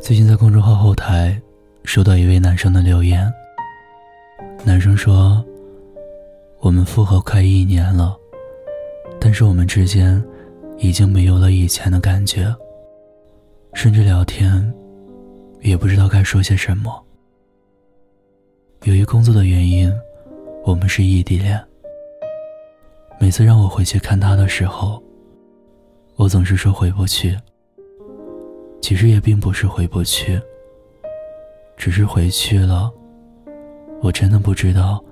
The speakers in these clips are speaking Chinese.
最近在公众号后台收到一位男生的留言。男生说：“我们复合快一年了，但是我们之间已经没有了以前的感觉，甚至聊天也不知道该说些什么。由于工作的原因，我们是异地恋。每次让我回去看他的时候，我总是说回不去。”其实也并不是回不去，只是回去了，我真的不知道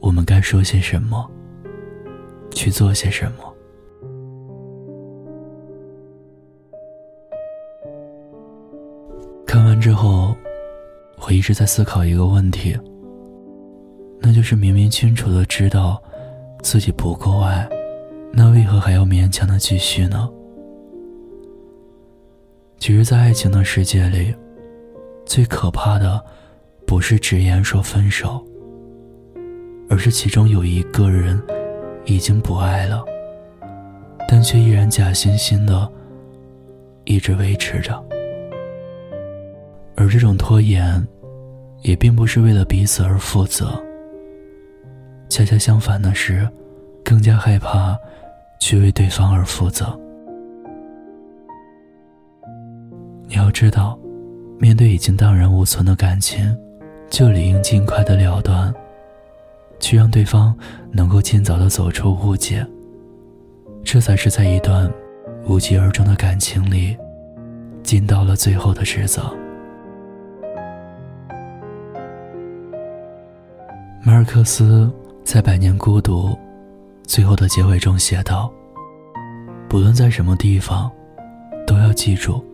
我们该说些什么，去做些什么。看完之后，我一直在思考一个问题，那就是明明清楚的知道自己不够爱，那为何还要勉强的继续呢？其实，在爱情的世界里，最可怕的不是直言说分手，而是其中有一个人已经不爱了，但却依然假惺惺的一直维持着。而这种拖延，也并不是为了彼此而负责，恰恰相反的是，更加害怕去为对方而负责。你要知道，面对已经荡然无存的感情，就理应尽快的了断，去让对方能够尽早的走出误解。这才是在一段无疾而终的感情里，尽到了最后的职责。马尔克斯在《百年孤独》最后的结尾中写道：“不论在什么地方，都要记住。”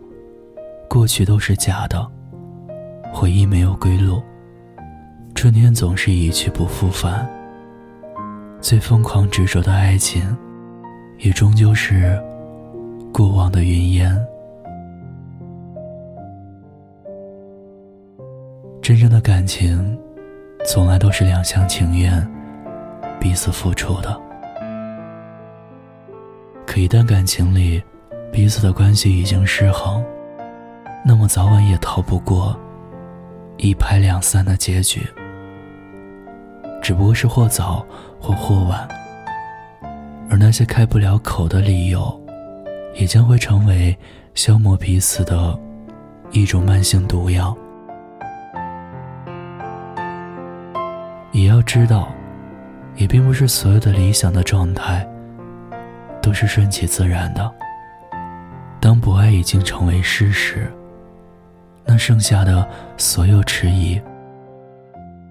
过去都是假的，回忆没有归路。春天总是一去不复返。最疯狂执着的爱情，也终究是过往的云烟。真正的感情，从来都是两厢情愿，彼此付出的。可一旦感情里，彼此的关系已经失衡。那么早晚也逃不过一拍两散的结局，只不过是或早或或晚。而那些开不了口的理由，也将会成为消磨彼此的一种慢性毒药。也要知道，也并不是所有的理想的状态都是顺其自然的。当不爱已经成为事实。那剩下的所有迟疑，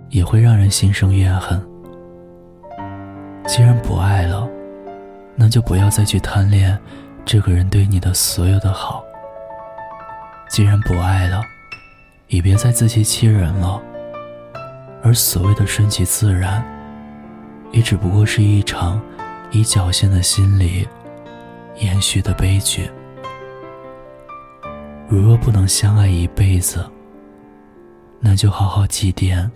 也会让人心生怨恨。既然不爱了，那就不要再去贪恋这个人对你的所有的好。既然不爱了，也别再自欺欺人了。而所谓的顺其自然，也只不过是一场以侥幸的心理延续的悲剧。如若不能相爱一辈子，那就好好祭奠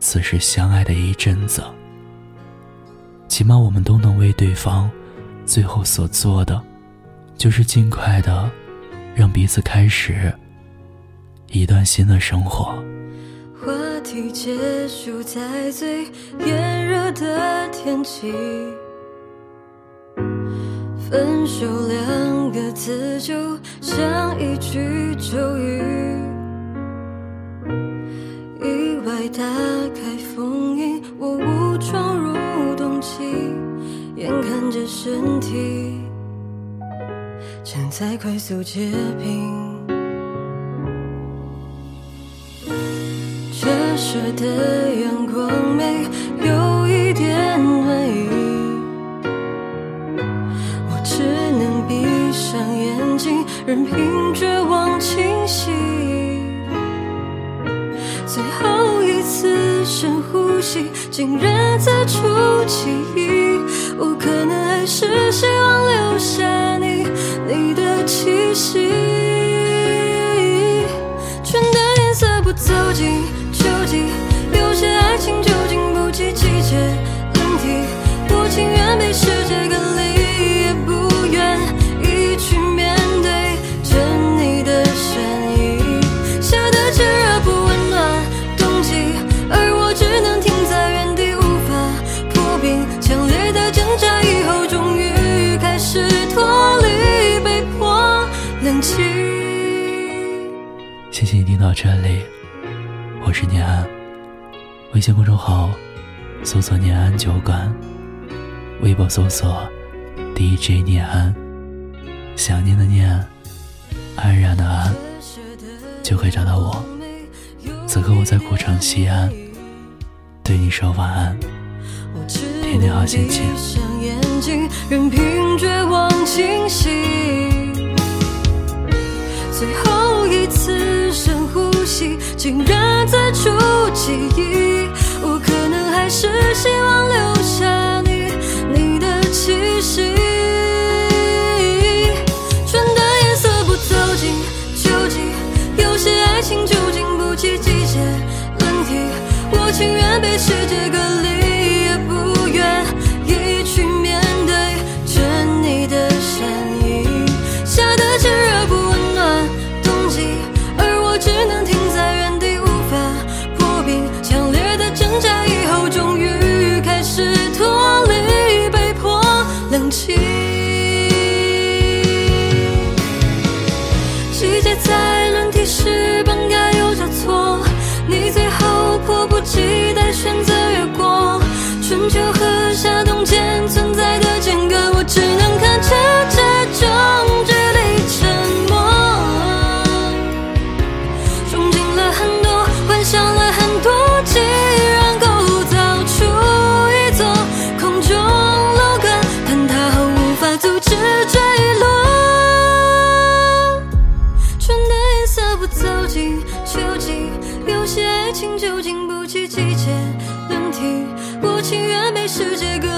此时相爱的一阵子。起码我们都能为对方最后所做的，就是尽快的让彼此开始一段新的生活。话题结束在最炎热的天气。分手两个字就像一句咒语，意外打开封印，我误闯入冬季，眼看着身体正在快速结冰，折射的阳光没情究竟有些爱情，就经不起季节更替。我情愿被世界隔离，也不愿意去面对着你的善意。夏的炙热不温暖，冬季而我只能停在原地，无法破冰。强烈的挣扎以后，终于开始脱离，被迫冷静。谢谢你听到这里。是念安。微信公众号搜索“念安酒馆”，微博搜索 “DJ 念安”，想念的念，安然的安，就可以找到我。此刻我在古城西安，对你说晚安，天天好心情。最后一次深呼吸，竟然再触记忆。我可能还是希望留下你，你的气息。春的颜色不走进秋季，有些爱情就经不起季节轮替。我情愿被世界隔离。世界各